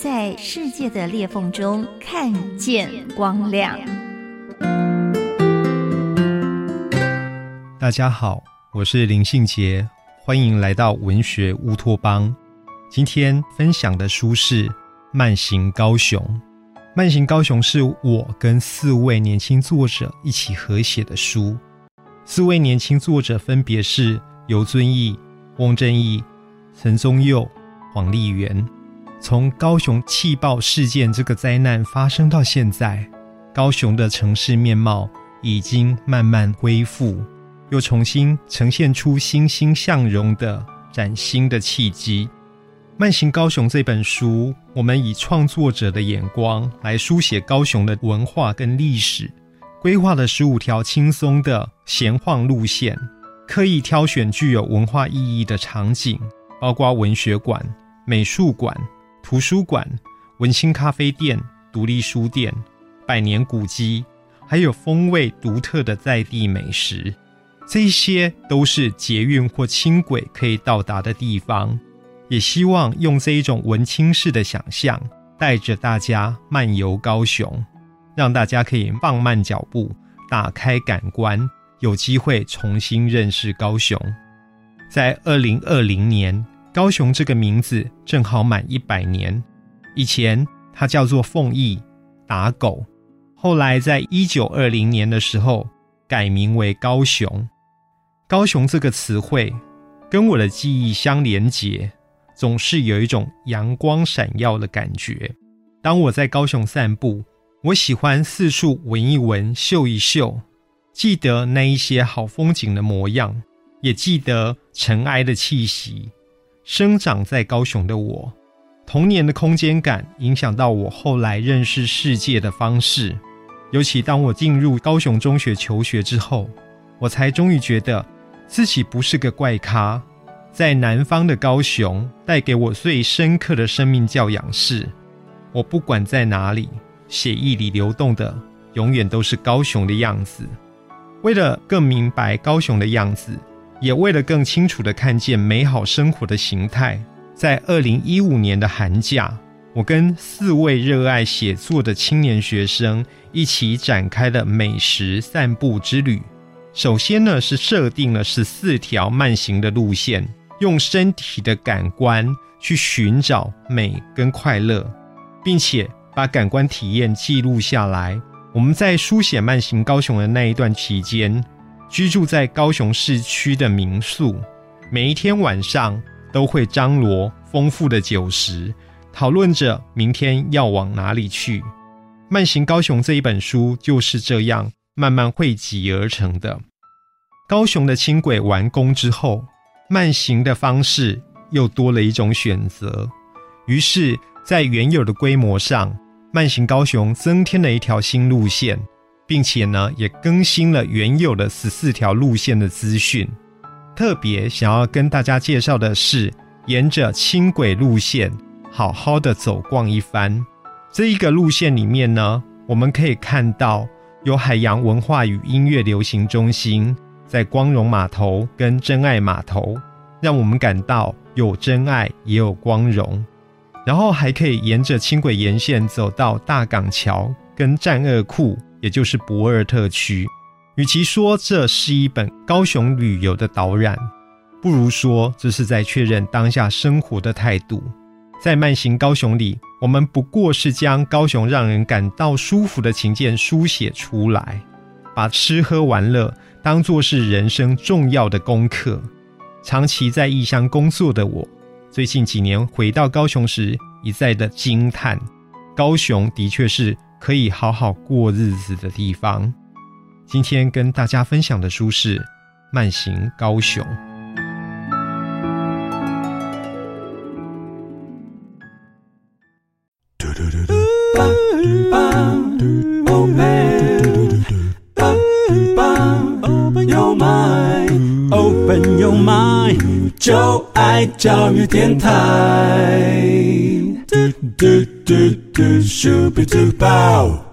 在世界的裂缝中看见光亮。大家好，我是林信杰，欢迎来到文学乌托邦。今天分享的书是《慢行高雄》。《慢行高雄》是我跟四位年轻作者一起合写的书。四位年轻作者分别是尤尊义、翁正义、陈宗佑、黄丽媛。从高雄气爆事件这个灾难发生到现在，高雄的城市面貌已经慢慢恢复，又重新呈现出欣欣向荣的崭新的契机。《慢行高雄》这本书，我们以创作者的眼光来书写高雄的文化跟历史，规划了十五条轻松的闲晃路线，刻意挑选具有文化意义的场景，包括文学馆、美术馆。图书馆、文青咖啡店、独立书店、百年古迹，还有风味独特的在地美食，这些都是捷运或轻轨可以到达的地方。也希望用这一种文青式的想象，带着大家漫游高雄，让大家可以放慢脚步，打开感官，有机会重新认识高雄。在二零二零年。高雄这个名字正好满一百年。以前它叫做凤翼打狗，后来在一九二零年的时候改名为高雄。高雄这个词汇跟我的记忆相连结，总是有一种阳光闪耀的感觉。当我在高雄散步，我喜欢四处闻一闻、嗅一嗅，记得那一些好风景的模样，也记得尘埃的气息。生长在高雄的我，童年的空间感影响到我后来认识世界的方式。尤其当我进入高雄中学求学之后，我才终于觉得自己不是个怪咖。在南方的高雄，带给我最深刻的生命教养是：我不管在哪里，血液里流动的永远都是高雄的样子。为了更明白高雄的样子。也为了更清楚地看见美好生活的形态，在二零一五年的寒假，我跟四位热爱写作的青年学生一起展开了美食散步之旅。首先呢，是设定了十四条慢行的路线，用身体的感官去寻找美跟快乐，并且把感官体验记录下来。我们在书写慢行高雄的那一段期间。居住在高雄市区的民宿，每一天晚上都会张罗丰富的酒食，讨论着明天要往哪里去。《慢行高雄》这一本书就是这样慢慢汇集而成的。高雄的轻轨完工之后，慢行的方式又多了一种选择，于是，在原有的规模上，慢行高雄增添了一条新路线。并且呢，也更新了原有的十四条路线的资讯。特别想要跟大家介绍的是，沿着轻轨路线好好的走逛一番。这一个路线里面呢，我们可以看到有海洋文化与音乐流行中心，在光荣码头跟真爱码头，让我们感到有真爱也有光荣。然后还可以沿着轻轨沿线走到大港桥跟战恶库。也就是博尔特区，与其说这是一本高雄旅游的导览，不如说这是在确认当下生活的态度。在慢行高雄里，我们不过是将高雄让人感到舒服的情境书写出来，把吃喝玩乐当作是人生重要的功课。长期在异乡工作的我，最近几年回到高雄时，一再的惊叹：高雄的确是。可以好好过日子的地方。今天跟大家分享的书是《慢行高雄》。Open your mind, open your mind，就爱教育电台。do do shooby doo bow.